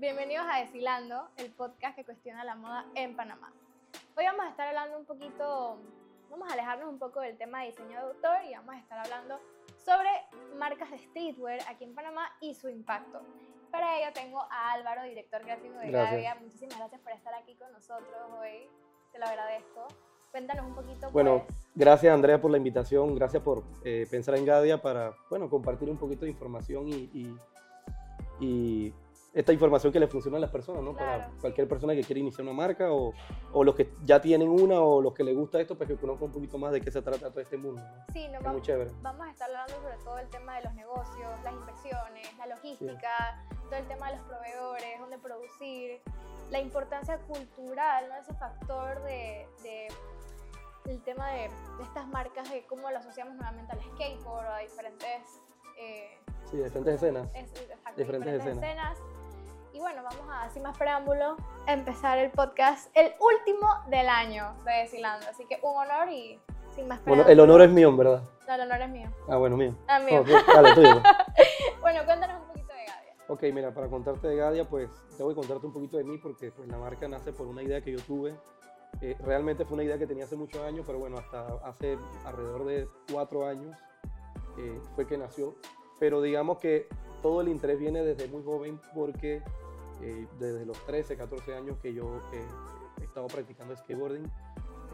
Bienvenidos a Deshilando, el podcast que cuestiona la moda en Panamá. Hoy vamos a estar hablando un poquito, vamos a alejarnos un poco del tema de diseño de autor y vamos a estar hablando sobre marcas de streetwear aquí en Panamá y su impacto. Para ello tengo a Álvaro, director creativo de. Gavia. Muchísimas gracias por estar aquí con nosotros hoy. Te lo agradezco. Cuéntanos un poquito, Bueno, pues, gracias Andrea por la invitación, gracias por eh, pensar en Gadia para, bueno, compartir un poquito de información y, y- y esta información que le funciona a las personas, ¿no? Claro, Para sí. cualquier persona que quiere iniciar una marca o, o los que ya tienen una o los que les gusta esto, pues que conozcan un poquito más de qué se trata todo este mundo, ¿no? sí, nos Es vamos, muy chévere. vamos a estar hablando sobre todo el tema de los negocios, las inversiones, la logística, todo el tema de los proveedores, dónde producir, la importancia cultural, ¿no? ese factor de, de- el tema de, de estas marcas, de cómo lo asociamos nuevamente al skateboard a diferentes, eh, Sí, diferentes escenas. es- exacto, Diferentes escenas. Y bueno, vamos a, sin más preámbulo, a empezar el podcast, el último del año de Deshilando. Así que un honor y sin más Bueno, preámbulo. el honor es mío, en verdad. No, el honor es mío. Ah, bueno, mío. Ah, mío. Ok, dale, tuyo. Bueno, cuéntanos un poquito de Gadia. Ok, mira, para contarte de Gadia, pues tengo que contarte un poquito de mí porque pues, la marca nace por una idea que yo tuve. Eh, realmente fue una idea que tenía hace muchos años, pero bueno, hasta hace alrededor de cuatro años eh, fue que nació. Pero digamos que todo el interés viene desde muy joven porque eh, desde los 13, 14 años que yo eh, he estado practicando skateboarding,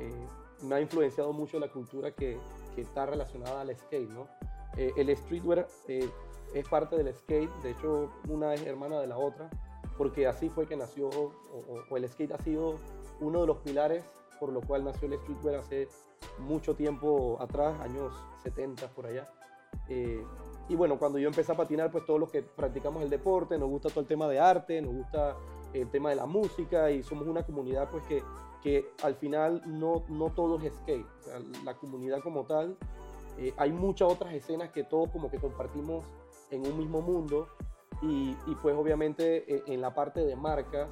eh, me ha influenciado mucho la cultura que, que está relacionada al skate, ¿no? Eh, el streetwear es parte del skate, de hecho una es hermana de la otra, porque así fue que nació, o, el skate ha sido uno de los pilares por lo cual nació el streetwear hace mucho tiempo atrás, años 70 por allá. Y bueno, cuando yo empecé a patinar, pues todos los que practicamos el deporte, nos gusta todo el tema de arte, nos gusta el tema de la música y somos una comunidad pues que, que al final no, no todo es skate, o sea, la comunidad como tal, eh, hay muchas otras escenas que todos como que compartimos en un mismo mundo y, pues obviamente eh, en la parte de marcas,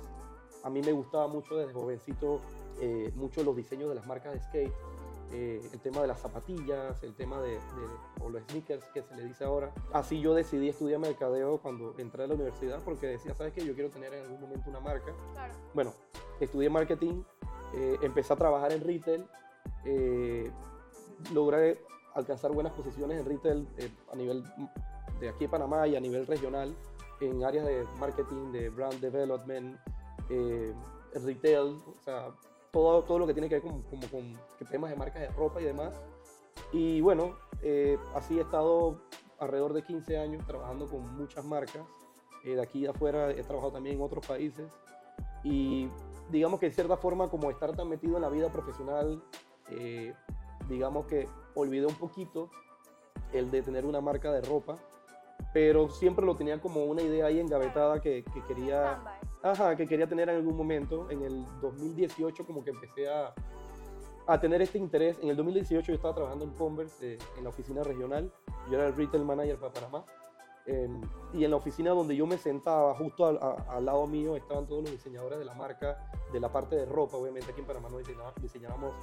a mí me gustaba mucho desde jovencito, eh, mucho los diseños de las marcas de skate, eh, el tema de las zapatillas, el tema de, de- o los sneakers que se le dice ahora. Así yo decidí estudiar mercadeo cuando entré a la universidad porque decía, ¿sabes qué? Yo quiero tener en algún momento una marca. Claro. Bueno, estudié marketing, eh, empecé a trabajar en retail, eh, logré alcanzar buenas posiciones en retail eh, a nivel de aquí de Panamá y a nivel regional en áreas de marketing, de brand development, eh, retail, o sea, todo, todo lo que tiene que ver con, como con temas de marcas de ropa y demás. Y bueno, eh, así he estado alrededor de 15 años trabajando con muchas marcas. Eh, de aquí de afuera he trabajado también en otros países. Y digamos que en cierta forma, como estar tan metido en la vida profesional, eh, digamos que olvidé un poquito el de tener una marca de ropa, pero siempre lo tenía como una idea ahí engavetada que, que quería... Ajá, que quería tener en algún momento. En el 2018 como que empecé a, a tener este interés. En el 2018 yo estaba trabajando en Converse, eh, en la oficina regional. Yo era el retail manager para Panamá. Eh, y en la oficina donde yo me sentaba, justo al, a- al lado mío, estaban todos los diseñadores de la marca, de la parte de ropa. Obviamente aquí en Panamá no diseñaba- diseñábamos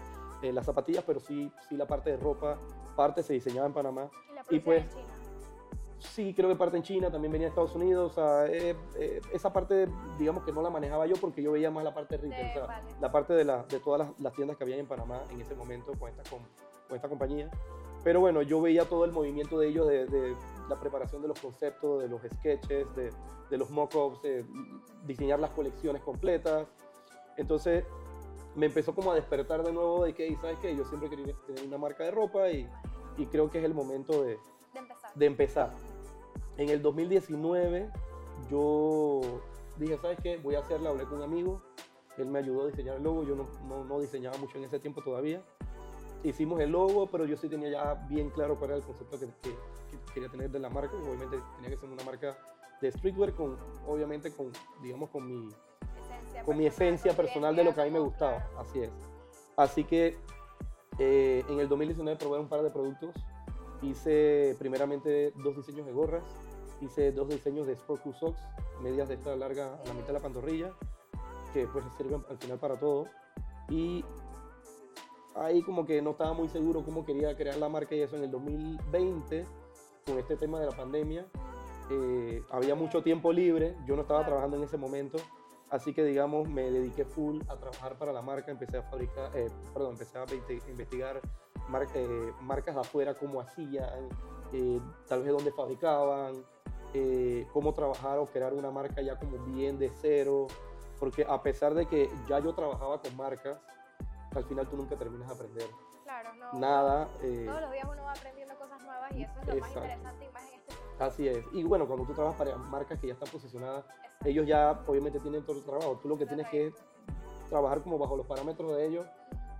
eh, las zapatillas, pero sí, sí la parte de ropa, parte se diseñaba en Panamá. Y la Y pues- en China. Sí, creo que parte en China, también venía de Estados Unidos. O sea, eh, eh, esa parte, digamos que no la manejaba yo porque yo veía más la parte de retail, De- o sea, vale. la parte de, la, de todas las, las tiendas que había en Panamá en ese momento con esta, con, con esta compañía. Pero bueno, yo veía todo el movimiento de ellos, de, de la preparación de los conceptos, de los sketches, de, de los mock-ups, diseñar las colecciones completas. Entonces me empezó como a despertar de nuevo de que, ¿sabes qué? Yo siempre quería tener una marca de ropa y, y creo que es el momento de, De empezar. de empezar. En el 2019 yo dije, ¿sabes qué? Voy a hacerla, hablé con un amigo, él me ayudó a diseñar el logo, yo no, no, no diseñaba mucho en ese tiempo todavía. Hicimos el logo, pero yo sí tenía ya bien claro cuál era el concepto que, que- que quería tener de la marca, obviamente tenía que ser una marca de streetwear con, obviamente con, digamos, con mi, Esencia con mi personal, esencia personal de lo que a mí me gustaba. Así es. Así que eh, en el 2019 probé un par de productos. Hice primeramente dos diseños de gorras. Hice dos diseños de Sport Crew Socks, medias de esta larga a la mitad de la pantorrilla, que pues sirven al final para todo. Y ahí como que no estaba muy seguro cómo quería crear la marca y eso. En el 2020, con este tema de la pandemia, eh, había mucho tiempo libre, yo no estaba trabajando en ese momento, así que digamos me dediqué full a trabajar para la marca, empecé a fabricar, eh, perdón, empecé a investi- investigar mar- eh, marcas de afuera, cómo hacían, eh, tal vez dónde fabricaban, eh, cómo trabajar o crear una marca ya como bien de cero, porque a pesar de que ya yo trabajaba con marcas, al final tú nunca terminas de aprender Claro, no. nada. eh, Todos los días uno va aprendiendo cosas nuevas y eso es lo más Exacto. interesante y más en este. Así es. Y bueno, cuando tú trabajas para marcas que ya están posicionadas, Exacto. ellos ya obviamente tienen todo el trabajo. Tú lo que tienes que es trabajar como bajo los parámetros de ellos,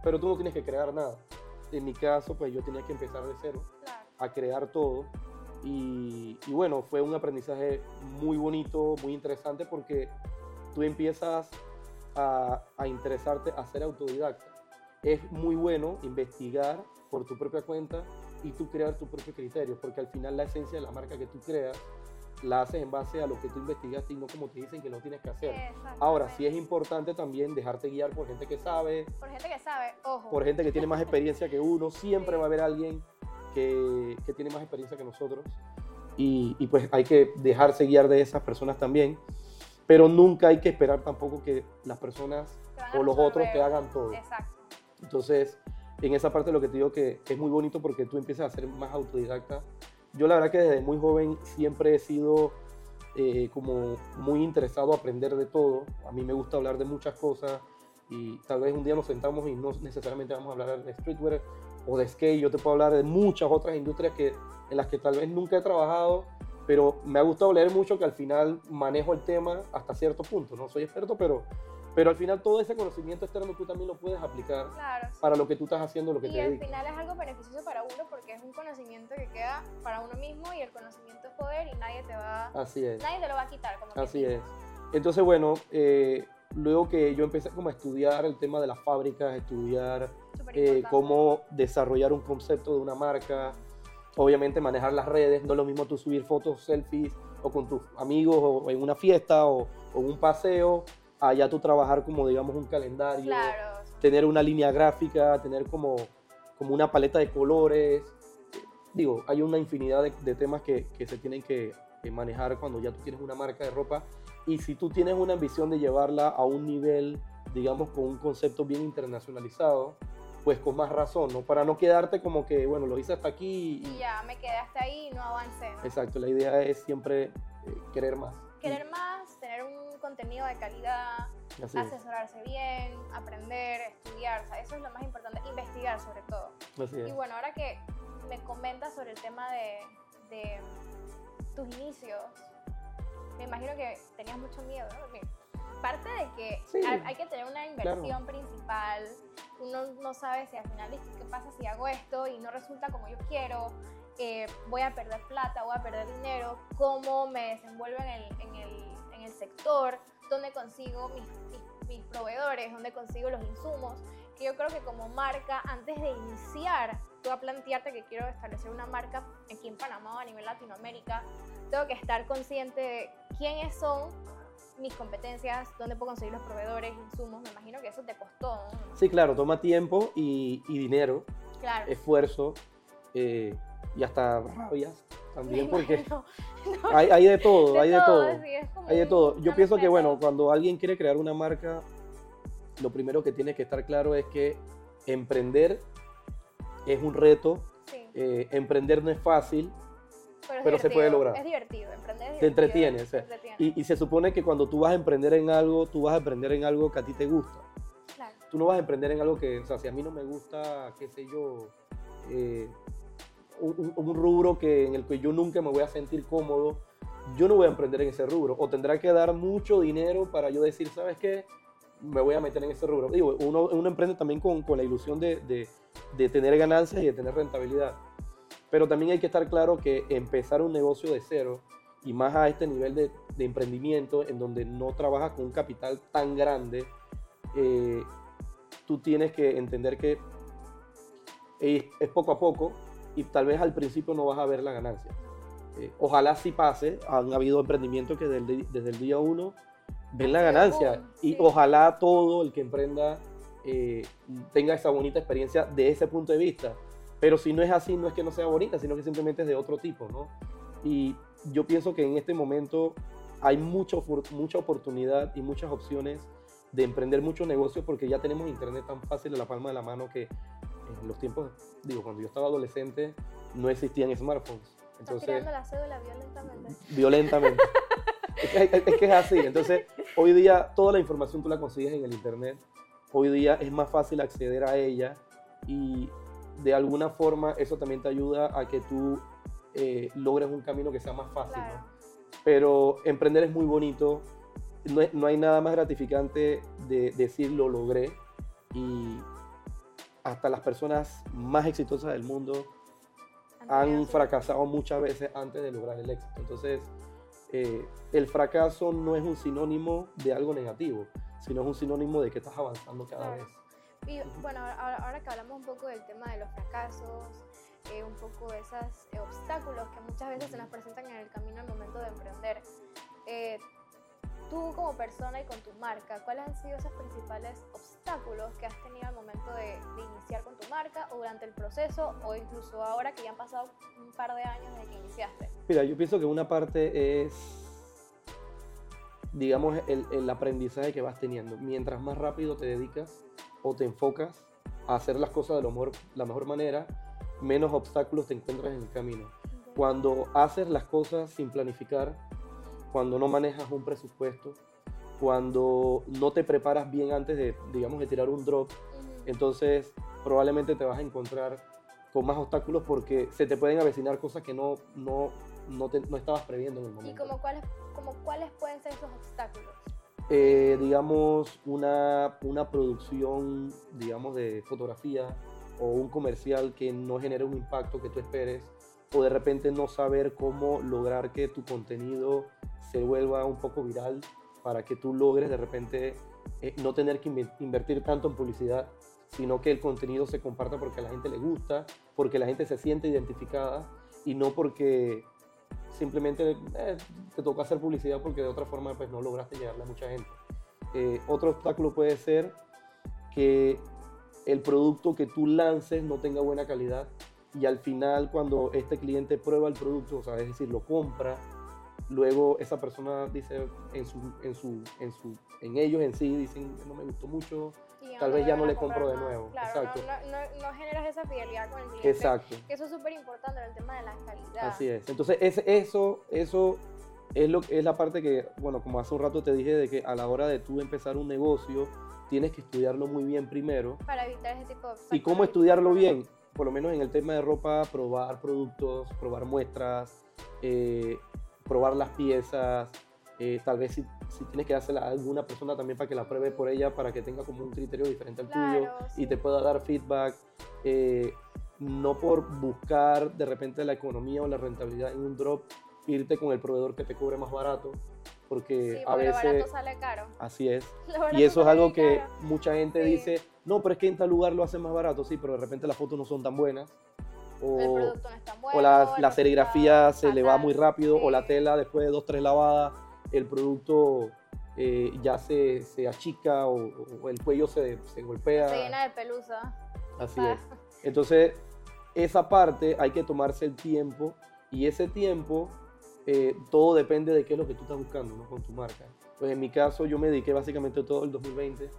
pero tú no tienes que crear nada. En mi caso, pues yo tenía que empezar de cero Claro. a crear todo. Y, y bueno, fue un aprendizaje muy bonito, muy interesante, porque tú empiezas a, a interesarte a ser autodidacta. Es muy bueno investigar por tu propia cuenta y tú crear tu propio criterio, porque al final la esencia de la marca que tú creas la haces en base a lo que tú investigaste y no como te dicen que lo tienes que hacer. Ahora, sí es importante también dejarte guiar por gente que sabe, Por gente que sabe, ojo. por gente que tiene más experiencia que uno. Siempre va a haber alguien que, que tiene más experiencia que nosotros. Y, y pues hay que dejarse guiar de esas personas también. Pero nunca hay que esperar tampoco que las personas o los otros te hagan todo. Exacto. Entonces, en esa parte lo que te digo que es muy bonito porque tú empiezas a ser más autodidacta. Yo la verdad que desde muy joven siempre he sido eh, como muy interesado a aprender de todo. A mí me gusta hablar de muchas cosas y tal vez un día nos sentamos y no necesariamente vamos a hablar de streetwear o de skate. Yo te puedo hablar de muchas otras industrias que, en las que tal vez nunca he trabajado, pero me ha gustado leer mucho que al final manejo el tema hasta cierto punto. No soy experto, pero, pero al final todo ese conocimiento externo tú también lo puedes aplicar Claro. sí. para lo que tú estás haciendo, lo que y te al dedicas. final es algo beneficioso para uno porque es un conocimiento que queda para uno mismo y el conocimiento es poder y nadie te va, Así es, nadie te lo va a quitar. Como así es. Entonces, bueno, eh, luego que yo empecé como a estudiar el tema de las fábricas, estudiar eh, cómo desarrollar un concepto de una marca, obviamente manejar las redes, no es lo mismo tú subir fotos, selfies o con tus amigos o en una fiesta o, o un paseo, allá tú trabajar como digamos un calendario, Claro. tener una línea gráfica, tener como, como una paleta de colores. Digo, hay una infinidad de, de temas que, que se tienen que, que manejar cuando ya tú tienes una marca de ropa. Y si tú tienes una ambición de llevarla a un nivel, digamos, con un concepto bien internacionalizado, pues con más razón, ¿no? Para no quedarte como que, bueno, lo hice hasta aquí. Y ya me quedé hasta ahí y no avancé. ¿no? Exacto, la idea es siempre eh, querer más. Querer más, tener un contenido de calidad, Así es, asesorarse bien, aprender, estudiar, o sea, eso es lo más importante, investigar sobre todo. así es. Y bueno, ahora que me comentas sobre el tema de, de tus inicios, me imagino que tenías mucho miedo, ¿no? Porque parte de que Sí, hay, que tener una inversión principal, uno no sabe si al final. ¿qué pasa si hago esto y no resulta como yo quiero? Eh, voy a perder plata, voy a perder dinero, cómo me desenvuelvo en el, en el, en el sector, dónde consigo mis, mis, mis proveedores, dónde consigo los insumos, que yo creo que como marca, antes de iniciar, tú a plantearte que quiero establecer una marca aquí en Panamá o a nivel Latinoamérica, tengo que estar consciente de quiénes son mis competencias, dónde puedo conseguir los proveedores, insumos, me imagino que eso te costó, ¿no? Sí, claro, toma tiempo y, y dinero, Claro. esfuerzo eh, y hasta rabias también, Me porque hay, hay de todo, hay de todo. sí, Hay de todo. Yo pienso que, bueno, cuando alguien quiere crear una marca, lo primero que tiene que estar claro es que emprender es un reto. Sí, eh, emprender no es fácil es pero se puede lograr. Es divertido, emprender es Te divertido, entretiene, o sea, entretiene. y, y se supone que cuando tú vas a emprender en algo, tú vas a emprender en algo que a ti te gusta. Claro. Tú no vas a emprender en algo que, o sea, si a mí no me gusta, qué sé yo, eh, un, un- un rubro que, en el que yo nunca me voy a sentir cómodo, yo no voy a emprender en ese rubro. O tendrá que dar mucho dinero para yo decir, ¿sabes qué? Me voy a meter en ese rubro. Digo, uno, uno emprende también con, con la ilusión de, de- de tener ganancias y de tener rentabilidad. Pero también hay que estar claro que empezar un negocio de cero y más a este nivel de, de emprendimiento en donde no trabajas con un capital tan grande, eh, tú tienes que entender que es, es poco a poco y tal vez al principio no vas a ver la ganancia. Eh, ojalá sí pase, han habido emprendimientos que desde desde el día uno ven la ganancia boom, y ojalá todo el que emprenda eh, tenga esa bonita experiencia de ese punto de vista. Pero si no es así, no es que no sea bonita, sino que simplemente es de otro tipo, ¿no? Y yo pienso que en este momento hay mucho, mucha oportunidad y muchas opciones de emprender muchos negocios porque ya tenemos internet tan fácil a la palma de la mano que en los tiempos, digo, cuando yo estaba adolescente no existían smartphones. Entonces, tirando la cédula violentamente. Violentamente. es, que, es, que, es así. Entonces, hoy día toda la información tú la consigues en el internet. Hoy día es más fácil acceder a ella y de alguna forma eso también te ayuda a que tú eh, logres un camino que sea más fácil. Pero emprender es muy bonito. No, no, hay nada más gratificante de decir lo logré y hasta las personas más exitosas del mundo han fracasado muchas veces antes de lograr el éxito. Entonces, eh, el fracaso no es un sinónimo de algo negativo, sino es un sinónimo de que estás avanzando cada vez. Y bueno, ahora, que hablamos un poco del tema de los fracasos, eh, un poco de esos eh, obstáculos que muchas veces se nos presentan en el camino al momento de emprender, tú como persona y con tu marca, ¿cuáles han sido esos principales obstáculos que has tenido al momento de, iniciar con tu marca o durante el proceso o incluso ahora que ya han pasado un par de años desde que iniciaste? Mira, yo pienso que una parte es, digamos, el, el aprendizaje que vas teniendo. Mientras más rápido te dedicas o te enfocas a hacer las cosas de lo mejor, la mejor manera, menos obstáculos te encuentras en el camino. Cuando haces las cosas sin planificar, cuando no manejas un presupuesto, cuando no te preparas bien antes de, digamos, de tirar un drop, entonces probablemente te vas a encontrar con más obstáculos porque se te pueden avecinar cosas que no, no, no, no estabas previendo en el momento. ¿Y como cuáles, como cuáles pueden ser esos obstáculos? Eh, digamos, una, una producción, digamos, de fotografía o un comercial que no genere un impacto que tú esperes o de repente no saber cómo lograr que tu contenido se vuelva un poco viral para que tú logres de repente eh, no tener que invertir tanto en publicidad, sino que el contenido se comparta porque a la gente le gusta, porque la gente se siente identificada y no porque simplemente eh, te toca hacer publicidad porque de otra forma pues no lograste llegarle a mucha gente. Eh, otro obstáculo puede ser que el producto que tú lances no tenga buena calidad y al final cuando este cliente prueba el producto, o sea, es decir, lo compra, luego esa persona dice en su, en su, en su, en ellos en sí dicen no me gustó mucho, tal vez ya no le compro de nuevo. Claro, Exacto. No, no, generas esa fidelidad con el cliente. Exacto. Que eso es súper importante en el tema de la calidad. Así es. Entonces eso, eso es, lo, es la parte que, bueno, como hace un rato te dije, de que a la hora de tú empezar un negocio, tienes que estudiarlo muy bien primero. Para evitar ese tipo de... ¿Y cómo estudiarlo bien? Por lo menos en el tema de ropa, probar productos, probar muestras, eh, probar las piezas, eh, tal vez si, si, tienes que dársela a alguna persona también para que la pruebe por ella, para que tenga como un criterio diferente al tuyo y te pueda dar feedback. Eh, no por buscar de repente la economía o la rentabilidad en un drop, irte con el proveedor que te cobre más barato, porque a veces... Lo barato sale caro. Así es. Y eso es algo que mucha gente dice, no, pero es que en tal lugar lo hacen más barato, sí, pero de repente las fotos no son tan buenas o, o la, serigrafía se le va muy rápido, o la tela después de dos, tres lavadas, el producto eh, ya se, se achica o, el cuello se, se, golpea. Se llena de pelusa. Así es. Entonces, esa parte hay que tomarse el tiempo y ese tiempo, eh, todo depende de qué es lo que tú estás buscando ¿no? con tu marca. Pues en mi caso, yo me dediqué básicamente todo el 2020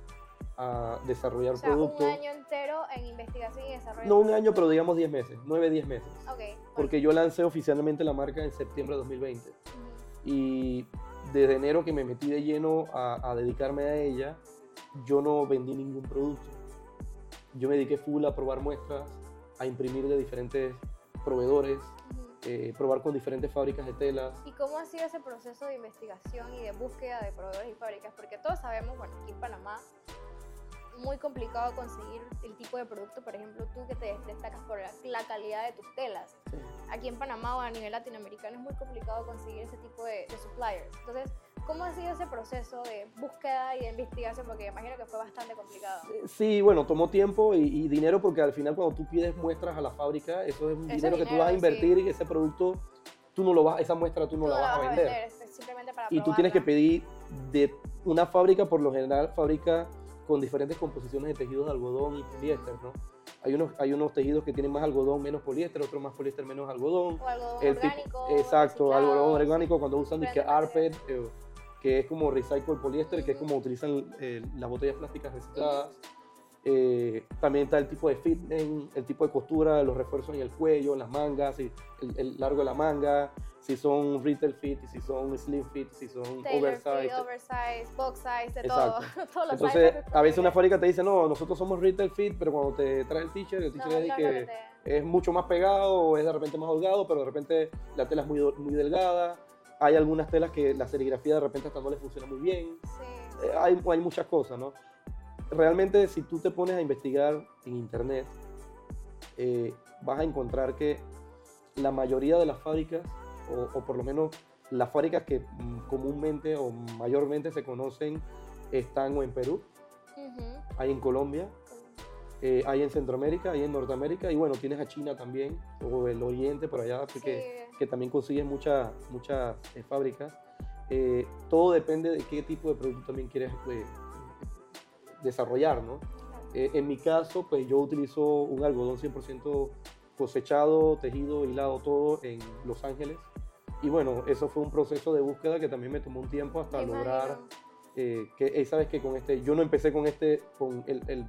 a desarrollar o sea, productos. Un año entero en investigación y desarrollo. No un año, pero digamos 10 meses, 9, 10 meses. Okay, Porque yo lancé oficialmente la marca en septiembre de 2020. Y desde enero que me metí de lleno a, dedicarme a ella, yo no vendí ningún producto. Yo me dediqué full a probar muestras, a imprimir de diferentes proveedores, eh, probar con diferentes fábricas de telas. ¿Y cómo ha sido ese proceso de investigación y de búsqueda de proveedores y fábricas? Porque todos sabemos, bueno, aquí en Panamá muy complicado conseguir el tipo de producto, por ejemplo, tú que te destacas por la, calidad de tus telas. Aquí en Panamá o a nivel latinoamericano es muy complicado conseguir ese tipo de, suppliers. Entonces, ¿cómo ha sido ese proceso de búsqueda y de investigación? Porque imagino que fue bastante complicado. Sí, bueno, tomó tiempo y, dinero porque al final cuando tú pides muestras a la fábrica, eso es un dinero, que tú vas a invertir y ese producto tú no lo vas, esa muestra tú no la vas, a vender. simplemente para y tú tienes que pedir de una fábrica, por lo general, fábrica con diferentes composiciones de tejidos de algodón y poliéster, ¿no? hay unos, hay unos tejidos que tienen más algodón, menos poliéster, otros más poliéster, menos algodón. O algodón El tipo- orgánico. exacto, reciclado, algodón orgánico cuando usan Diferentes ARPET, eh, que es como recycle poliéster, que es como utilizan eh, las botellas plásticas recicladas. Eh, también está el tipo de fitting, el tipo de costura, los refuerzos en el cuello, las mangas, el, el largo de la manga, si son retail fit, si son slim fit, si son Tailor fit, oversize. oversize, box size, de Exacto. todo. Todos los Entonces, sizes a veces una fábrica te dice, no, nosotros somos retail fit, pero cuando te trae el t-shirt, el No, t-shirt es no, que no te- es mucho más pegado o es de repente más holgado, pero de repente la tela es muy, muy delgada. Hay algunas telas que la serigrafía de repente hasta no les funciona muy bien. Sí. Eh, hay, hay muchas cosas, ¿no? Realmente si tú te pones a investigar en internet, eh, vas a encontrar que la mayoría de las fábricas, o, o por lo menos las fábricas que mm, comúnmente o mayormente se conocen, están o en Perú, hay en Colombia, eh, hay en Centroamérica, hay en Norteamérica, y bueno, tienes a China también, o el Oriente por allá, Sí. que, que también consigues muchas muchas eh, fábricas. Eh, todo depende de qué tipo de producto también quieres desarrollar, ¿no? Eh, en mi caso, pues yo utilizo un algodón 100% cosechado, tejido, hilado, todo en Los Ángeles. Y bueno, eso fue un proceso de búsqueda que también me tomó un tiempo hasta lograr eh, que eh, sabes que con este, yo no empecé con este, con el, el-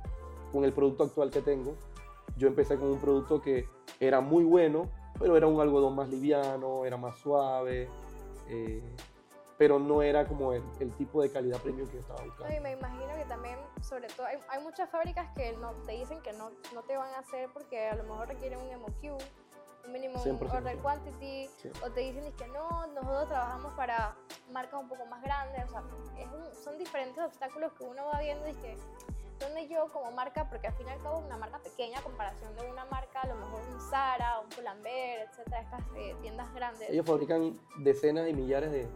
con el producto actual que tengo. Yo empecé con un producto que era muy bueno, pero era un algodón más liviano, era más suave, eh, pero no era como el, el tipo de calidad premium que yo estaba No, y buscando. me imagino que también, sobre todo, hay, hay muchas fábricas que no, te dicen que no, no te van a hacer porque a lo mejor requieren un MOQ, un minimum 100%. order quantity, Sí. o te dicen es que no, nosotros trabajamos para marcas un poco más grandes, o sea, es un- son diferentes obstáculos que uno va viendo y que donde yo como marca, porque al fin y al cabo una marca pequeña a comparación de una marca, a lo mejor un Zara, un Pull&Bear, etcétera, estas eh, tiendas grandes. Ellos fabrican decenas y millares de,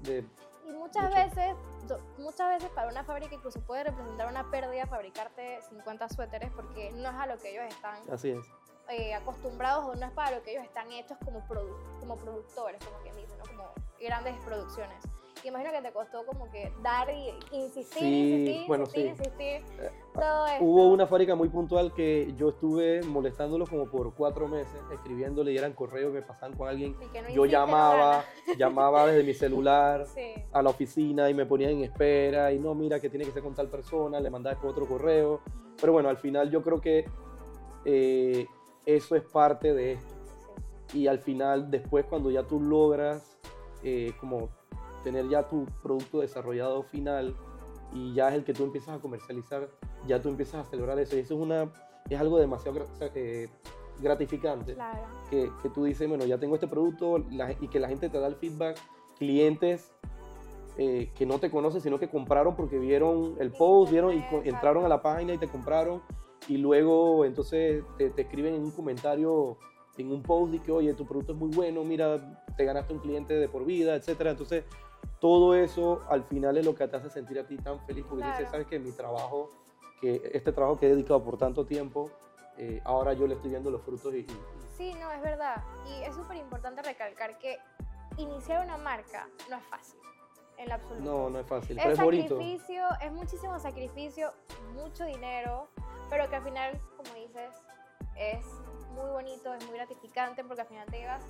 de Y muchas Mucho. veces, muchas veces para una fábrica incluso puede representar una pérdida fabricarte 50 suéteres porque no es a lo que ellos están así es. eh, acostumbrados o no es para lo que ellos están hechos como, produ- como productores, como quien dice, ¿no? como grandes producciones. Imagino que te costó como que dar y insistir, Sí, insistir, bueno, insistir, sí. insistir, Eh, todo esto. Hubo una fábrica muy puntual que yo estuve molestándolos como por cuatro meses, escribiéndole y eran correos que me pasaban con alguien. no Yo insiste, llamaba, llamaba desde mi celular Sí, a la oficina y me ponían en espera y no, mira que tiene que ser con tal persona, le mandaba después otro correo. Pero bueno, al final yo creo que eh, eso es parte de esto. Y al final, después cuando ya tú logras eh, como tener ya tu producto desarrollado final y ya es el que tú empiezas a comercializar, ya tú empiezas a celebrar eso. Y eso es, una, es algo demasiado eh, gratificante Claro. que, que tú dices, bueno, ya tengo este producto la- y que la gente te da el feedback, clientes eh, que no te conocen, sino que compraron porque vieron el post, vieron y entraron a la página y te compraron y luego entonces te, te escriben en un comentario, en un post y que, oye, tu producto es muy bueno, mira, te ganaste un cliente de por vida, etcétera. Entonces, todo eso al final es lo que te hace sentir a ti tan feliz porque dices, Claro. sabes que mi trabajo, que este trabajo que he dedicado por tanto tiempo, eh, ahora yo le estoy viendo los frutos y- y- Sí, no, es verdad. Y es súper importante recalcar que iniciar una marca no es fácil, en absoluto. No, no es fácil, es pero es bonito. sacrificio, es muchísimo sacrificio, mucho dinero, pero que al final, como dices, es muy bonito, es muy gratificante porque al final te llevas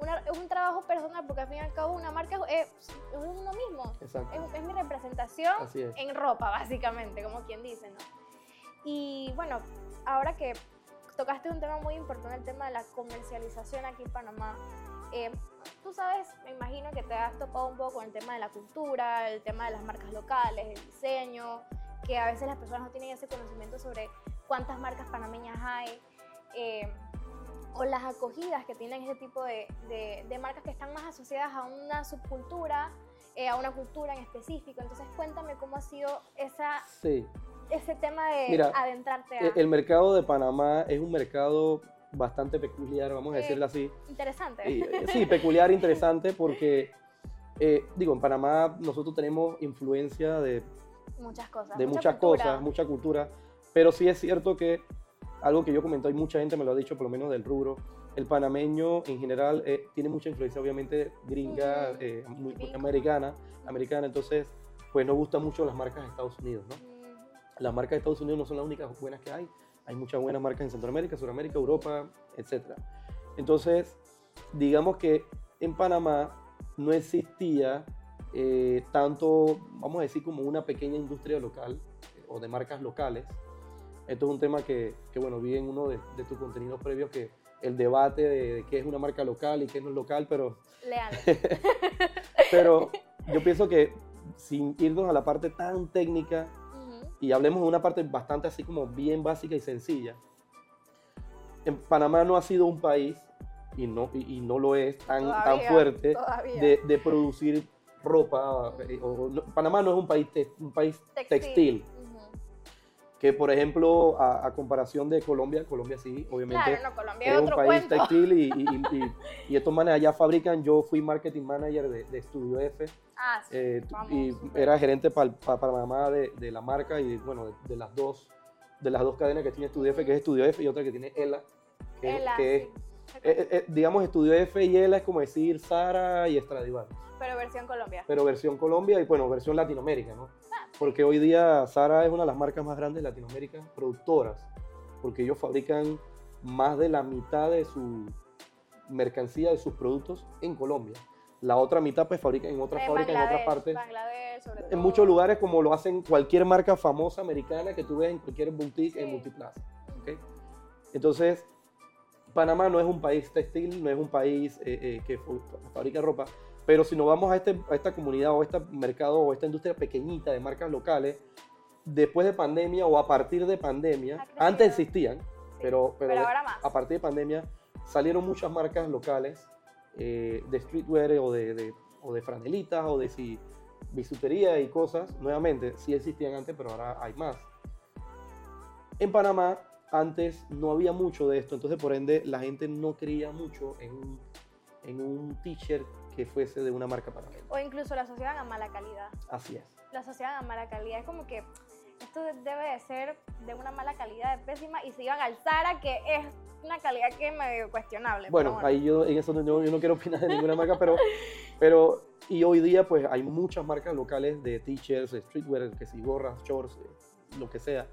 una- es un trabajo personal porque al fin y al cabo una marca es, es uno mismo, Exacto. es, es mi representación en ropa, básicamente, como quien dice, ¿no? Y bueno, ahora que tocaste un tema muy importante, el tema de la comercialización aquí en Panamá, eh, tú sabes, me imagino que te has topado un poco con el tema de la cultura, el tema de las marcas locales, el diseño, que a veces las personas no tienen ese conocimiento sobre cuántas marcas panameñas hay. eh, o las acogidas que tienen ese tipo de, de- de marcas que están más asociadas a una subcultura, eh, a una cultura en específico. Entonces cuéntame cómo ha sido esa, Sí. ese tema de Mira, adentrarte a... E- El mercado de Panamá es un mercado bastante peculiar, vamos a Sí. decirlo así. Interesante. Eh, sí, peculiar, interesante, porque, eh, digo, en Panamá nosotros tenemos influencia de, muchas cosas. de mucha muchas cultura. cosas, mucha cultura, pero sí es cierto que algo que yo comenté y mucha gente me lo ha dicho, por lo menos del rubro, el panameño en general eh, tiene mucha influencia obviamente gringa, eh, muy, americana, americana, entonces pues nos gustan mucho las marcas de Estados Unidos, ¿no? Las marcas de Estados Unidos no son las únicas buenas que hay. hay muchas buenas marcas en Centroamérica, Sudamérica, Europa, etc. Entonces, digamos que en Panamá no existía eh, tanto, vamos a decir, como una pequeña industria local o de marcas locales. Esto es un tema que, que bueno, vi en uno de, de tus contenidos previos que el debate de, qué es una marca local y qué no es local, pero... pero yo pienso que sin irnos a la parte tan técnica y hablemos de una parte bastante así como bien básica y sencilla, en Panamá no ha sido un país, y no, y, no lo es tan, tan fuerte, de, de, producir ropa. Eh, Panamá no es un país, un país textil que por ejemplo, a, comparación de Colombia, Colombia sí, obviamente es, un país textil y, y, estos manes allá fabrican, yo fui marketing manager de, de Estudio F ah, eh, y era gerente para la mamá de, de, la marca y bueno, de, las dos de las dos cadenas que tiene Estudio F, que es Estudio F y otra que tiene ELA, que, que es, eh, eh, digamos, Estudio F y ELA es como decir Sara y Stradivarius. Pero versión Colombia. Pero versión Colombia y bueno, versión Latinoamérica, ¿no? Porque hoy día Sara es una de las marcas más grandes de Latinoamérica, productoras, porque ellos fabrican más de la mitad de su mercancía, de sus productos en Colombia. La otra mitad pues fabrican en otras fábricas en otras partes. En muchos lugares como lo hacen cualquier marca famosa americana que tú ves en cualquier boutique en Multiplaza. Entonces, Panamá no es un país textil, no es un país eh, eh, que fabrica ropa, pero si nos vamos a, este, a esta comunidad o a este mercado o a esta industria pequeñita de marcas locales, después de pandemia o a partir de pandemia, antes existían, pero, pero, a partir de pandemia salieron muchas marcas locales eh, de streetwear o de, de, o de franelitas o de si, bisutería y cosas. Nuevamente, sí existían antes, pero ahora hay más. En Panamá antes no había mucho de esto, entonces por ende la gente no creía mucho en un, en un t-shirt que fuese de una marca para O incluso la asociaban a mala calidad. Así es. La asociaban a mala calidad. Es como que esto debe de ser de una mala calidad, de pésima, y se iban al Zara, que es una calidad que es medio cuestionable. Bueno, ahí yo en eso yo, no quiero opinar de ninguna marca, pero, pero y hoy día pues hay muchas marcas locales de t-shirts, streetwear, que si gorras, shorts, eh, lo que sea,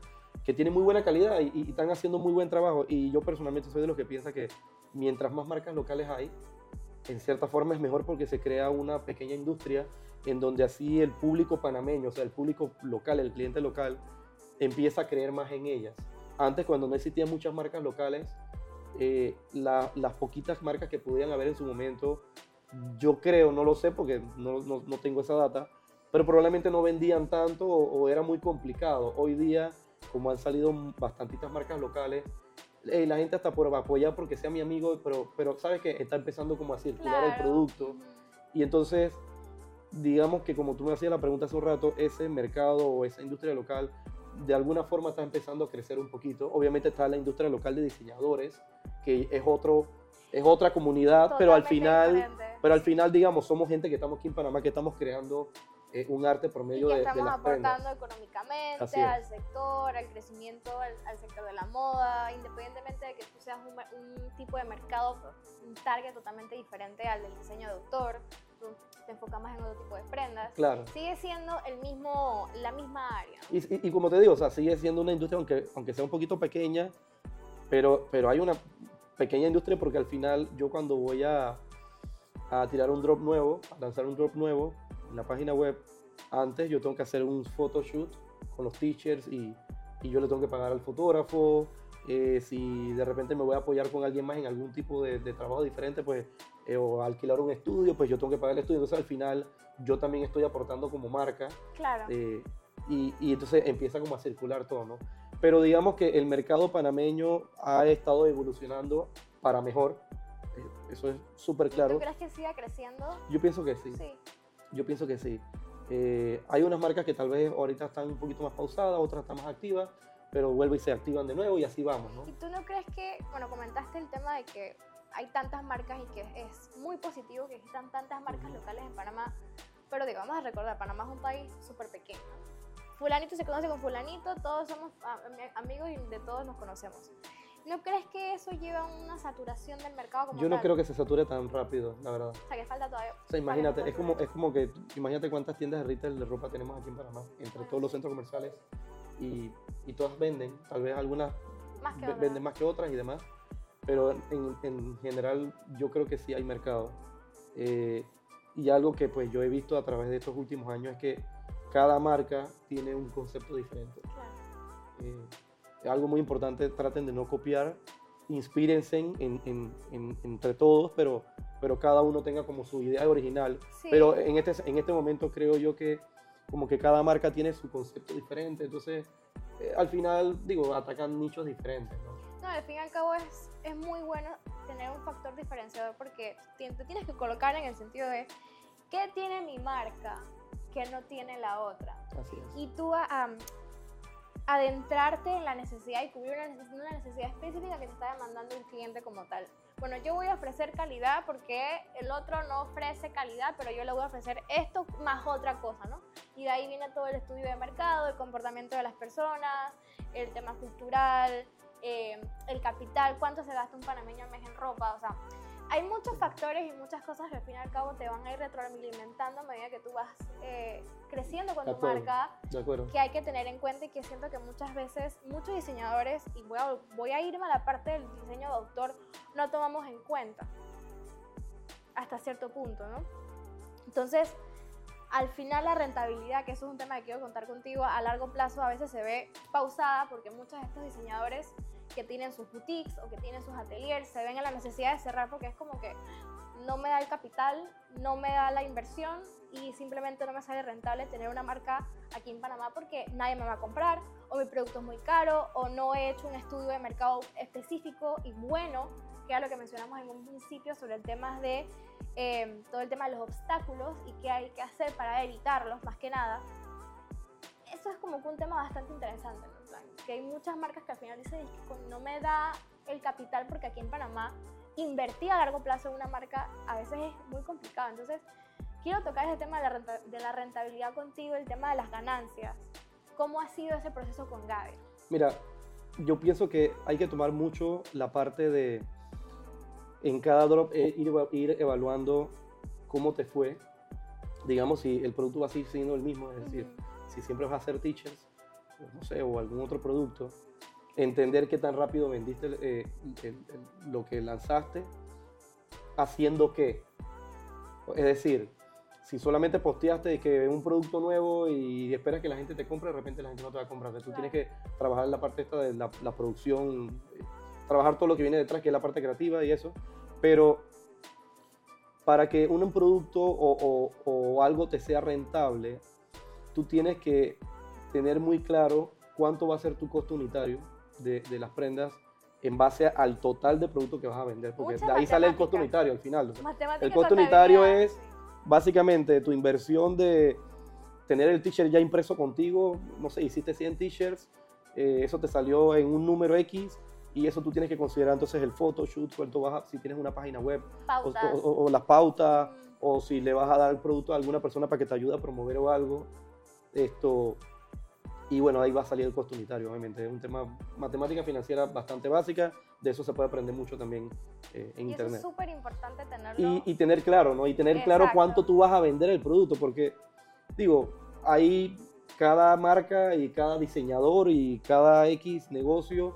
que tienen muy buena calidad y, y, están haciendo muy buen trabajo. Y yo personalmente soy de los que piensa que mientras más marcas locales hay, en cierta forma es mejor porque se crea una pequeña industria en donde así el público panameño, o sea, el público local, el cliente local, empieza a creer más en ellas. Antes, cuando no existían muchas marcas locales, eh, las poquitas marcas que podían haber en su momento, yo creo, no lo sé porque no, no, no tengo esa data, pero probablemente no vendían tanto o, o, era muy complicado. Hoy día, como han salido bastantitas marcas locales, la gente hasta por apoyar porque sea mi amigo, pero, pero sabes que está empezando como a circular el producto. Y entonces, digamos que como tú me hacías la pregunta hace un rato, ese mercado o esa industria local de alguna forma está empezando a crecer un poquito. Obviamente está la industria local de diseñadores, que es otro es otra comunidad, pero al final pero al final digamos somos gente que estamos aquí en Panamá que estamos creando un arte por medio y que de, estamos aportando económicamente al sector, al crecimiento, al, sector de la moda, independientemente de que tú seas un, tipo de mercado, un target totalmente diferente al del diseño de autor, tú te enfocas más en otro tipo de prendas. Claro. Sigue siendo el mismo, la misma área. Y, y, como te digo, o sea, sigue siendo una industria, aunque, aunque sea un poquito pequeña, pero, pero hay una pequeña industria porque al final yo cuando voy a, a tirar un drop nuevo, a lanzar un drop nuevo, en la página web, antes yo tengo que hacer un photoshoot con los teachers y, y yo le tengo que pagar al fotógrafo. Eh, si de repente me voy a apoyar con alguien más en algún tipo de, de trabajo diferente, pues, eh, o alquilar un estudio, pues yo tengo que pagar el estudio. Entonces al final yo también estoy aportando como marca. Claro. Eh, y, y, entonces empieza como a circular todo, ¿no? Pero digamos que el mercado panameño ha estado evolucionando para mejor. Eso es súper claro. ¿Tú crees que siga creciendo? Yo pienso que sí. Sí. Yo pienso que sí. Eh, hay unas marcas que tal vez ahorita están un poquito más pausadas, otras están más activas, pero vuelven y se activan de nuevo y así vamos, ¿no? ¿Y tú no crees que, bueno, comentaste el tema de que hay tantas marcas y que es muy positivo que existan tantas marcas locales en Panamá, pero digo, vamos a recordar, Panamá es un país súper pequeño. Fulanito se conoce con fulanito, todos somos amigos y de todos nos conocemos. ¿No crees que eso lleva a una saturación del mercado como Yo no creo que se sature tan rápido, la verdad. O sea, que falta todavía. O sea, imagínate, es como, es como que, imagínate cuántas tiendas de retail de ropa tenemos aquí en Panamá, entre todos los centros comerciales, y, y todas venden, tal vez algunas Más que venden más que otras y demás. Pero en, en general yo creo que sí hay mercado. Eh, y algo que pues yo he visto a través de estos últimos años es que cada marca tiene un concepto diferente. Claro. Eh, algo muy importante, traten de no copiar, inspírense en, en- en- entre todos, pero, pero cada uno tenga como su idea original. Sí. Pero en este, en este momento creo yo que como que cada marca tiene su concepto diferente, entonces eh, al final, digo, atacan nichos diferentes, ¿no? No, al fin y al cabo es, es muy bueno tener un factor diferenciador porque ti- te tienes que colocar en el sentido de qué tiene mi marca que no tiene la otra. Así es. Y tú am, adentrarte en la necesidad y cubrir una necesidad, específica que te está demandando el cliente como tal. Bueno, yo voy a ofrecer calidad porque el otro no ofrece calidad, pero yo le voy a ofrecer esto más otra cosa, ¿no? Y de ahí viene todo el estudio de mercado, el comportamiento de las personas, el tema cultural, eh, el capital, cuánto se gasta un panameño al mes en ropa, o sea, hay muchos factores y muchas cosas que al fin y al cabo te van a ir retroalimentando a medida que tú vas eh, creciendo con De tu acuerdo. marca De acuerdo. que hay que tener en cuenta y que siento que muchas veces muchos diseñadores, y voy a, voy a irme a la parte del diseño de autor, no tomamos en cuenta hasta cierto punto, ¿no? Entonces, al final la rentabilidad, que eso es un tema que quiero contar contigo, a largo plazo a veces se ve pausada porque muchos de estos diseñadores que tienen sus boutiques o que tienen sus ateliers se ven en la necesidad de cerrar porque es como que no me da el capital, no me da la inversión y simplemente no me sale rentable tener una marca aquí en Panamá porque nadie me va a comprar o mi producto es muy caro o no he hecho un estudio de mercado específico y bueno, que era lo que mencionamos en un principio sobre el tema de eh, todo el tema de los obstáculos y qué hay que hacer para evitarlos más que nada. Eso es como que un tema bastante interesante, ¿no? Plan, que hay muchas marcas que al final dicen "Es que con- no me da el capital porque aquí en Panamá invertir a largo plazo en una marca a veces es muy complicado. Entonces, quiero tocar ese tema de la, renta- de la rentabilidad contigo, el tema de las ganancias. ¿Cómo ha sido ese proceso con Gabe? Mira, yo pienso que hay que tomar mucho la parte de en cada drop eh, ir, ir evaluando cómo te fue. Digamos, si el producto va a seguir siendo el mismo, es decir, Ujú. Si siempre vas a hacer teachers, o no sé, o algún otro producto, entender qué tan rápido vendiste eh, el- el- lo que lanzaste, haciendo qué. Es decir, si solamente posteaste que un producto nuevo y esperas que la gente te compre, de repente la gente no te va a comprar. Entonces, tú Claro. tienes que trabajar la parte esta de la, la producción, trabajar todo lo que viene detrás, que es la parte creativa y eso. Pero para que un producto o, o- o algo te sea rentable, tú tienes que tener muy claro cuánto va a ser tu costo unitario de, de las prendas en base al total de producto que vas a vender, porque Mucha de ahí sale el costo unitario al final. o sea, Matemática el costo unitario es básicamente tu inversión de tener el t-shirt ya impreso contigo, no sé, hiciste 100 t-shirts, eh, eso te salió en un número X y eso tú tienes que considerar entonces el photoshoot, cuánto vas a, si tienes una página web, o- o- o las pautas, Mm. o si le vas a dar el producto a alguna persona para que te ayude a promover o algo. Esto, y bueno, ahí va a salir el costo unitario, obviamente. Es un tema matemática financiera bastante básica, de eso se puede aprender mucho también eh, en Y eso internet. es súper importante tenerlo. Y, y tener claro, ¿no? Y tener claro Exacto. cuánto tú vas a vender el producto, porque, digo, ahí cada marca y cada diseñador y cada X negocio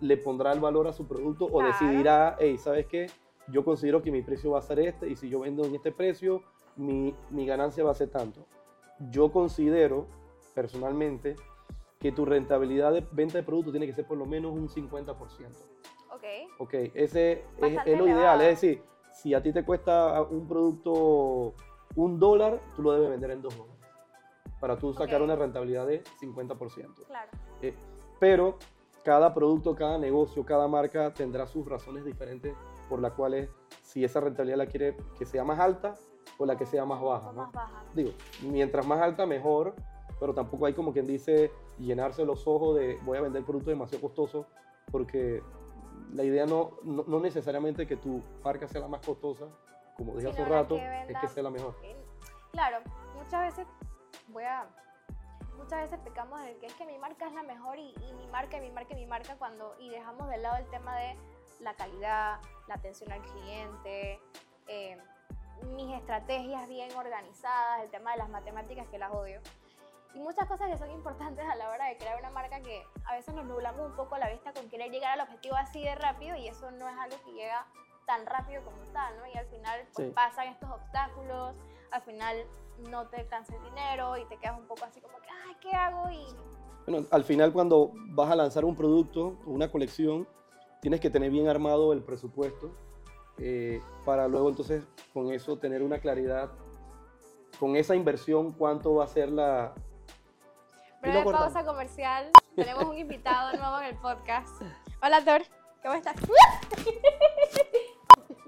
le pondrá el valor a su producto o Claro. decidirá, hey, ¿sabes qué? Yo considero que mi precio va a ser este y si yo vendo en este precio, mi, mi ganancia va a ser tanto. Yo considero, personalmente, que tu rentabilidad de venta de producto tiene que ser por lo menos un 50%. Ok. Ok, ese es, lo ideal. Es decir, si a ti te cuesta un producto un dólar, tú lo debes vender en dos dólares. Para tú sacar una rentabilidad de 50%. Claro. Eh, pero cada producto, cada negocio, cada marca tendrá sus razones diferentes por las cuales si esa rentabilidad la quiere que sea más alta o la que sea más baja. ¿no? más baja. Digo, mientras más alta, mejor, pero tampoco hay como quien dice llenarse los ojos de voy a vender producto demasiado costoso, porque la idea no, no, no necesariamente que tu marca sea la más costosa, como dije hace un rato, que es que sea la mejor. Claro, muchas veces voy a. Muchas veces pecamos en el que es que mi marca es la mejor y, y mi marca, y mi marca, y mi marca, cuando. Y dejamos de lado el tema de la calidad, la atención al cliente, eh, mis estrategias bien organizadas, el tema de las matemáticas que las odio. y muchas cosas que son importantes a la hora de crear una marca que a veces nos nublamos un poco la vista con querer llegar al objetivo así de rápido y eso no es algo que llega tan rápido como está, ¿no? Y al final pues, Sí. pasan estos obstáculos, al final no te alcanza el dinero y te quedas un poco así como que, ay, ¿qué hago? Y Bueno, al final cuando vas a lanzar un producto o una colección, tienes que tener bien armado el presupuesto eh, para luego entonces con eso tener una claridad, con esa inversión, cuánto va a ser la... Breve cortamos. pausa comercial, tenemos un invitado nuevo en el podcast. Hola, Thor, ¿cómo estás?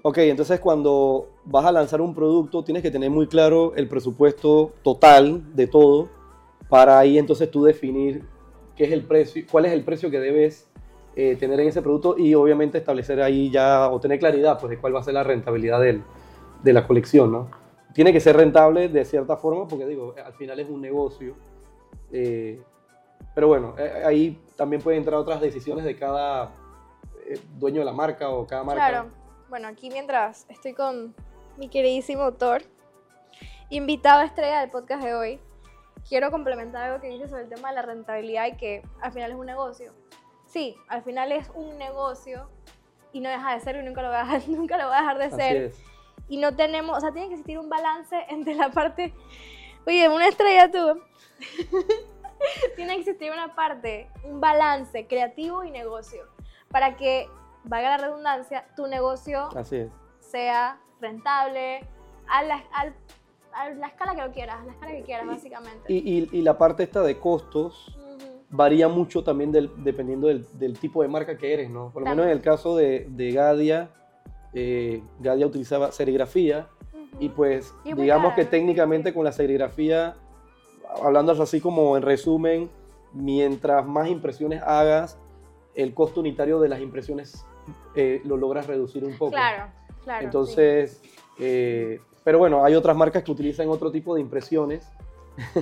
Ok, entonces cuando vas a lanzar un producto, tienes que tener muy claro el presupuesto total de todo para ahí entonces tú definir qué es el precio, cuál es el precio que debes eh, tener en ese producto y obviamente establecer ahí ya o tener claridad pues de cuál va a ser la rentabilidad del- de la colección, ¿no? Tiene que ser rentable de cierta forma porque digo, al final es un negocio. eh, pero bueno, eh, ahí también pueden entrar otras decisiones de cada eh, dueño de la marca o cada marca. Claro. Bueno, aquí mientras estoy con mi queridísimo autor, invitado estrella del podcast de hoy, quiero complementar algo que dice sobre el tema de la rentabilidad y que al final es un negocio. Sí, al final es un negocio y no deja de ser y nunca lo va a dejar, nunca lo va a dejar de Así ser. es. Y no tenemos, o sea, tiene que existir un balance entre la parte, oye, una estrella tú. tiene que existir una parte, un balance creativo y negocio, para que, valga la redundancia, tu negocio Así es. sea rentable a la, al- a la escala que lo quieras, a la escala que quieras, básicamente. Y, y- y la parte esta de costos Ujú. Varía mucho también del- dependiendo del, del tipo de marca que eres, ¿no? Por lo menos en el caso de, de Gadia, eh, Gadia utilizaba serigrafía y pues Y digamos que técnicamente con la serigrafía, hablando así como en resumen, mientras más impresiones hagas, el costo unitario de las impresiones eh, lo logras reducir un poco. Claro, claro. sí. Entonces, eh, pero bueno, hay otras marcas que utilizan otro tipo de impresiones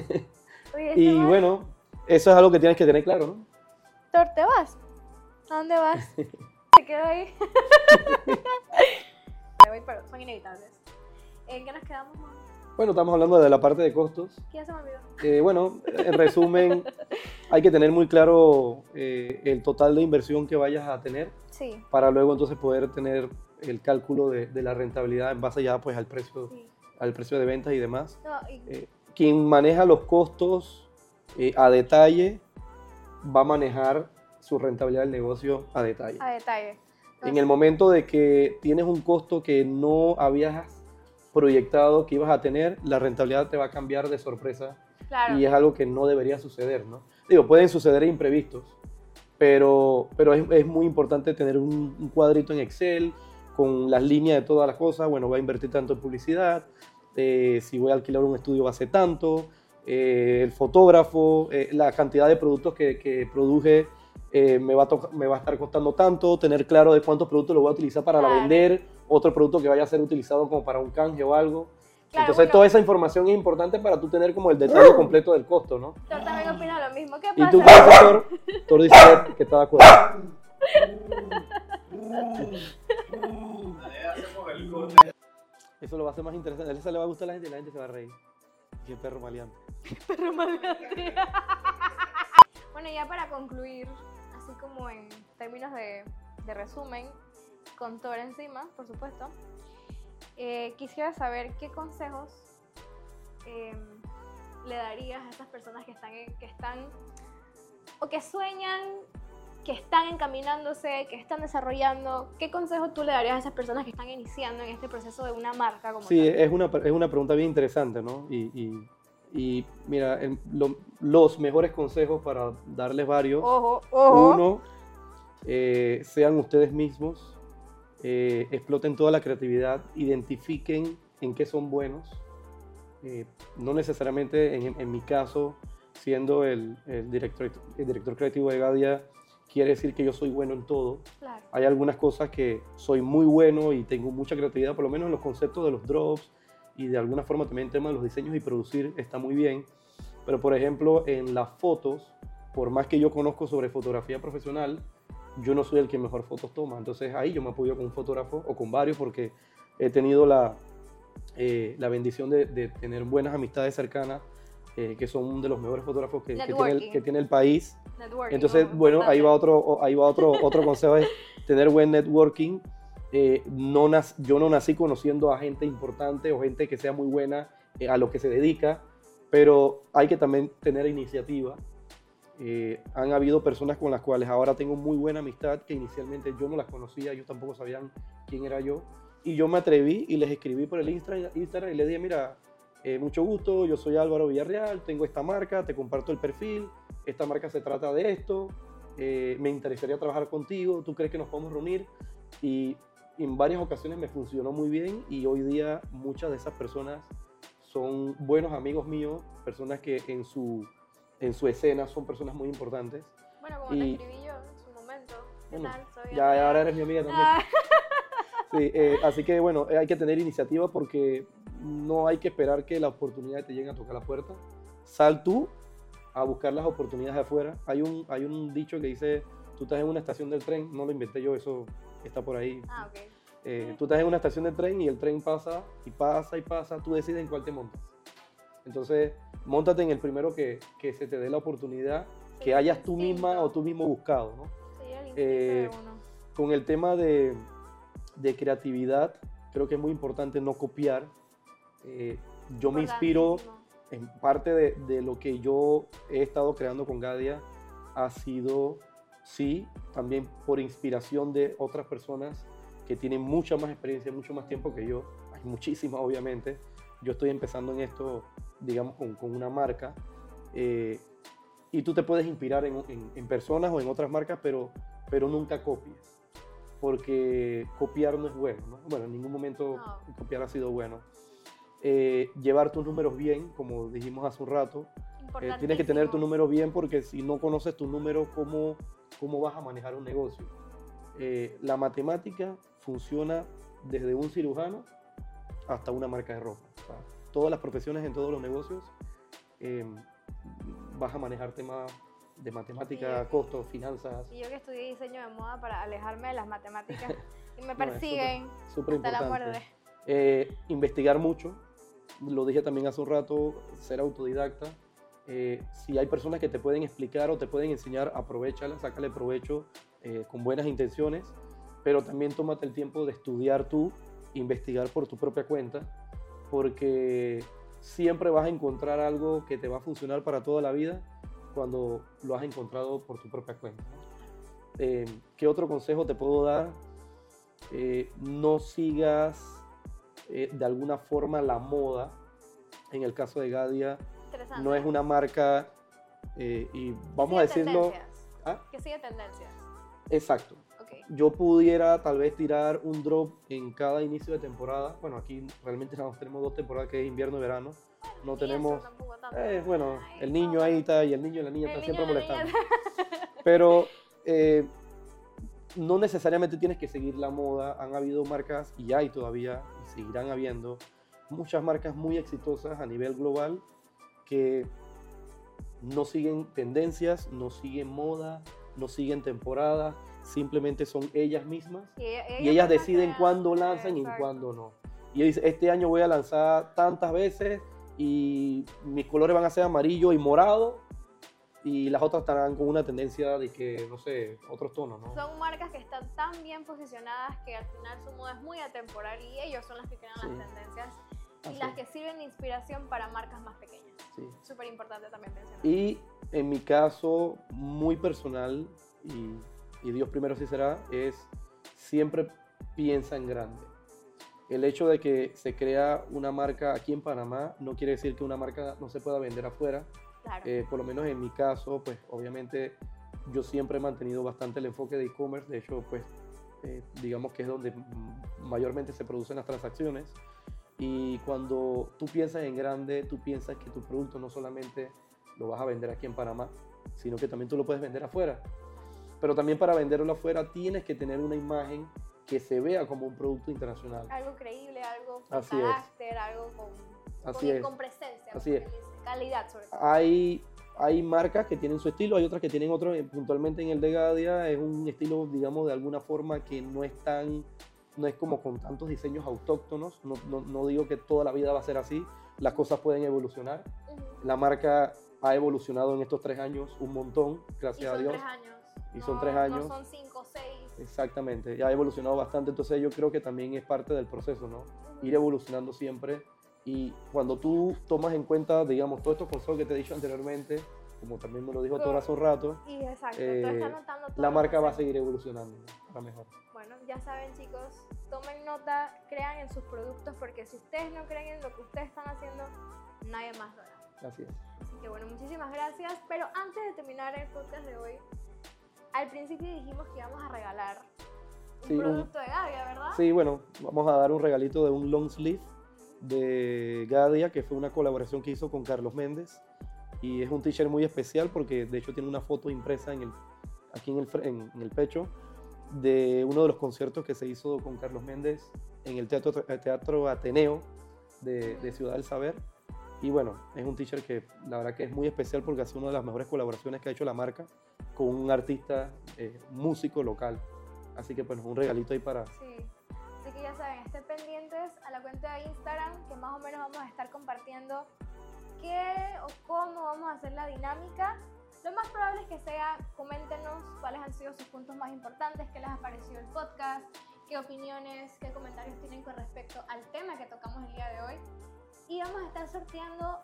Oye, y bueno, eso es algo que tienes que tener claro, ¿no? Thor, ¿te vas? ¿A dónde vas? ¿Te quedo ahí? Me voy, pero son inevitables. ¿En qué nos quedamos? Bueno, estamos hablando de la parte de costos. ¿Qué se me olvidó? Eh, bueno, en resumen, hay que tener muy claro eh, el total de inversión que vayas a tener Sí, para luego entonces poder tener el cálculo de, de la rentabilidad en base ya pues al precio, sí. al precio de ventas y demás. No, y- Eh, quien maneja los costos eh, a detalle va a manejar su rentabilidad del negocio a detalle. a detalle. En el momento de que tienes un costo que no habías proyectado que ibas a tener, la rentabilidad te va a cambiar de sorpresa Claro. y es algo que no debería suceder, ¿no? Digo, pueden suceder imprevistos, pero, pero es, es muy importante tener un, un cuadrito en Excel con las líneas de todas las cosas, bueno, voy a invertir tanto en publicidad, eh, si voy a alquilar un estudio va a ser tanto, eh, el fotógrafo, eh, la cantidad de productos que, que produje eh, me, va a to- me va a estar costando tanto, tener claro de cuántos productos lo voy a utilizar para la Claro. vender, otro producto que vaya a ser utilizado como para un canje o algo. Claro, Entonces bueno. toda esa información es importante para tú tener como el detalle completo del costo, ¿no? Thor también opina lo mismo. ¿Qué Y pasa? tú como asesor, Thor dice que está de acuerdo. Eso lo va a hacer más interesante. A esa le va a gustar a la gente y la gente se va a reír. Qué perro maleante. Perro maleante. bueno, ya para concluir, así como en términos de, de resumen, con Thor encima, por supuesto, eh, quisiera saber qué consejos eh, le darías a estas personas que están, que están o que sueñan, que están encaminándose, que están desarrollando. ¿Qué consejos tú le darías a esas personas que están iniciando en este proceso de una marca como Sí, tal? es una, es una pregunta bien interesante, ¿no? Y, y- y mira, el- lo- los mejores consejos para darles varios. Ojo, ojo. Uno, eh, sean ustedes mismos, eh, exploten toda la creatividad, identifiquen en qué son buenos. Eh, no necesariamente, en, en mi caso, siendo el, el director, el director creativo de Gadia, quiere decir que yo soy bueno en todo. Claro. Hay algunas cosas que soy muy bueno y tengo mucha creatividad, por lo menos en los conceptos de los drops y de alguna forma también en tema de los diseños y producir está muy bien. Pero por ejemplo, en las fotos, por más que yo conozco sobre fotografía profesional, yo no soy el que mejor fotos toma. Entonces ahí yo me apoyo con un fotógrafo o con varios porque he tenido la, eh, la bendición de, de tener buenas amistades cercanas eh, que son de los mejores fotógrafos que, que tiene, el, que tiene el país. Networking, Entonces, ¿no? bueno, ahí va otro, ahí va otro, otro consejo, es tener buen networking. Eh, no nac- yo no nací conociendo a gente importante o gente que sea muy buena eh, a lo que se dedica, pero hay que también tener iniciativa. Eh, han habido personas con las cuales ahora tengo muy buena amistad que inicialmente yo no las conocía, ellos tampoco sabían quién era yo. Y yo me atreví y les escribí por el Instagram y les dije, mira, eh, mucho gusto, yo soy Álvaro Villarreal, tengo esta marca, te comparto el perfil, esta marca se trata de esto, eh, me interesaría trabajar contigo, ¿tú crees que nos podemos reunir? Y en varias ocasiones me funcionó muy bien y hoy día muchas de esas personas son buenos amigos míos, personas que en su, en su escena son personas muy importantes. Bueno, como y- te escribí yo en su momento. ¿Qué Bueno, tal? Soy Ya ahora eres mi amiga también. Ah, Sí, eh, así que bueno, eh, hay que tener iniciativa porque no hay que esperar que la oportunidad te llegue a tocar la puerta. Sal tú a buscar las oportunidades de afuera. Hay un, hay un dicho que dice, tú estás en una estación del tren, no lo inventé yo, eso está por ahí. ah, ok. Eh, tú estás en una estación de tren y el tren pasa y pasa y pasa, tú decides en cuál te montas. Entonces, montate en el primero que, que se te dé la oportunidad, Sí, que hayas tú misma o tú mismo buscado, ¿no? Sí, el eh, de uno. con el tema de, de creatividad, creo que es muy importante no copiar. Eh, yo me inspiro, en parte de, de lo que yo he estado creando con Gadia, ha sido, sí, también por inspiración de otras personas que tienen mucha más experiencia, mucho más tiempo que yo. Hay muchísimas, obviamente. Yo estoy empezando en esto, digamos, con, con una marca. eh, y tú te puedes inspirar en, en- en personas o en otras marcas, pero, pero nunca copies. Porque copiar no es bueno, ¿no? Bueno, en ningún momento No. copiar ha sido bueno. Eh, llevar tus números bien, como dijimos hace un rato. Eh, tienes que tener tu Importantísimo. número bien porque si no conoces tu número, ¿cómo, cómo vas a manejar un negocio? Eh, la matemática funciona desde un cirujano hasta una marca de ropa. O sea, todas las profesiones en todos los negocios eh, vas a manejar temas de matemática, costos, finanzas. Y yo que estudié diseño de moda para alejarme de las matemáticas y me No, es persiguen Súper hasta la muerte. Eh, investigar mucho, lo dije también hace un rato, ser autodidacta. Eh, si hay personas que te pueden explicar o te pueden enseñar, aprovechalas, sácale provecho eh, con buenas intenciones, pero también tómate el tiempo de estudiar tú, investigar por tu propia cuenta, porque siempre vas a encontrar algo que te va a funcionar para toda la vida cuando lo has encontrado por tu propia cuenta. Eh, ¿Qué otro consejo te puedo dar? Eh, no sigas eh, de alguna forma la moda. En el caso de Gadia, no es una marca, eh, y vamos a decirlo. ¿Ah? Que sigue tendencias. exacto. Yo pudiera tal vez tirar un drop en cada inicio de temporada. Bueno, aquí realmente nada más tenemos dos temporadas, que es invierno y verano. No Y tenemos, eh, bueno, Ay, el niño no. ahí está y el niño y la niña El están siempre molestando. Pero eh, no necesariamente tienes que seguir la moda. Han habido marcas, y hay todavía, seguirán habiendo, muchas marcas muy exitosas a nivel global que no siguen tendencias, no siguen moda, no siguen temporada, simplemente son ellas mismas Y, y ellas deciden cuándo lanzan y cuándo no. Y dice, este año voy a lanzar tantas veces y mis colores van a ser amarillo y morado y las otras estarán con una tendencia de que, no sé, otros tonos, ¿no? Son marcas que están tan bien posicionadas que al final su moda es muy atemporal y ellos son las que crean Sí. las tendencias y Así las que sirven de inspiración para marcas más pequeñas. sí. Súper importante también mencionar. Y en mi caso, muy personal, y, y Dios primero sí será, es siempre piensa en grande. El hecho de que se crea una marca aquí en Panamá no quiere decir que una marca no se pueda vender afuera. Claro. Eh, por lo menos en mi caso, pues obviamente yo siempre he mantenido bastante el enfoque de e-commerce. De hecho, pues eh, digamos que es donde mayormente se producen las transacciones. Y cuando tú piensas en grande, tú piensas que tu producto no solamente lo vas a vender aquí en Panamá, sino que también tú lo puedes vender afuera. Pero también para venderlo afuera tienes que tener una imagen que se vea como un producto internacional. algo creíble, algo con Así es. carácter, algo con, Así con, es. con presencia. Así es. Calidad, sobre todo. hay, hay marcas que tienen su estilo, hay otras que tienen otro, eh, puntualmente en el de Gadia es un estilo, digamos, de alguna forma que no es tan, no es como con tantos diseños autóctonos, no, no, no digo que toda la vida va a ser así, las cosas pueden evolucionar. Ujú. La marca ha evolucionado en estos tres años un montón, gracias son a Dios. tres años. Y son no- tres años. No son cinco o seis. Exactamente, ya ha evolucionado bastante, entonces yo creo que también es parte del proceso, ¿no? Ir evolucionando siempre y cuando tú tomas en cuenta, digamos, todos estos consejos que te he dicho anteriormente, como también me lo dijo Toro hace un rato, Y exacto, Eh, todo la marca va a seguir evolucionando ¿no? para mejor. Bueno, ya saben chicos, tomen nota, crean en sus productos porque si ustedes no creen en lo que ustedes están haciendo, nadie más lo hará. Así es. Así que bueno, muchísimas gracias. Pero antes de terminar el podcast de hoy, al principio dijimos que íbamos a regalar un Sí, un- producto de Gavia, ¿verdad? Sí, bueno, vamos a dar un regalito de un long sleeve de Gadia, que fue una colaboración que hizo con Carlos Méndez. Y es un t-shirt muy especial porque de hecho tiene una foto impresa en el, aquí en el, pecho de uno de los conciertos que se hizo con Carlos Méndez en el Teatro, teatro Ateneo de, Ciudad del Saber. Y bueno, es un t-shirt que la verdad que es muy especial porque ha sido una de las mejores colaboraciones que ha hecho la marca con un artista, eh, músico local. Así que pues un regalito ahí para. Ya saben, estén pendientes a la cuenta de Instagram, que más o menos vamos a estar compartiendo qué o cómo vamos a hacer la dinámica. Lo más probable es que sea, coméntenos cuáles han sido sus puntos más importantes, qué les ha parecido el podcast, qué opiniones, qué comentarios tienen con respecto al tema que tocamos el día de hoy. Y vamos a estar sorteando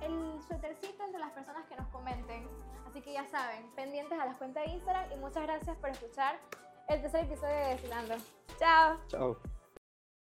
el suétercito entre las personas que nos comenten. Así que ya saben, pendientes a las cuentas de Instagram y muchas gracias por escuchar el tercer episodio de Destilando. Chao. chao.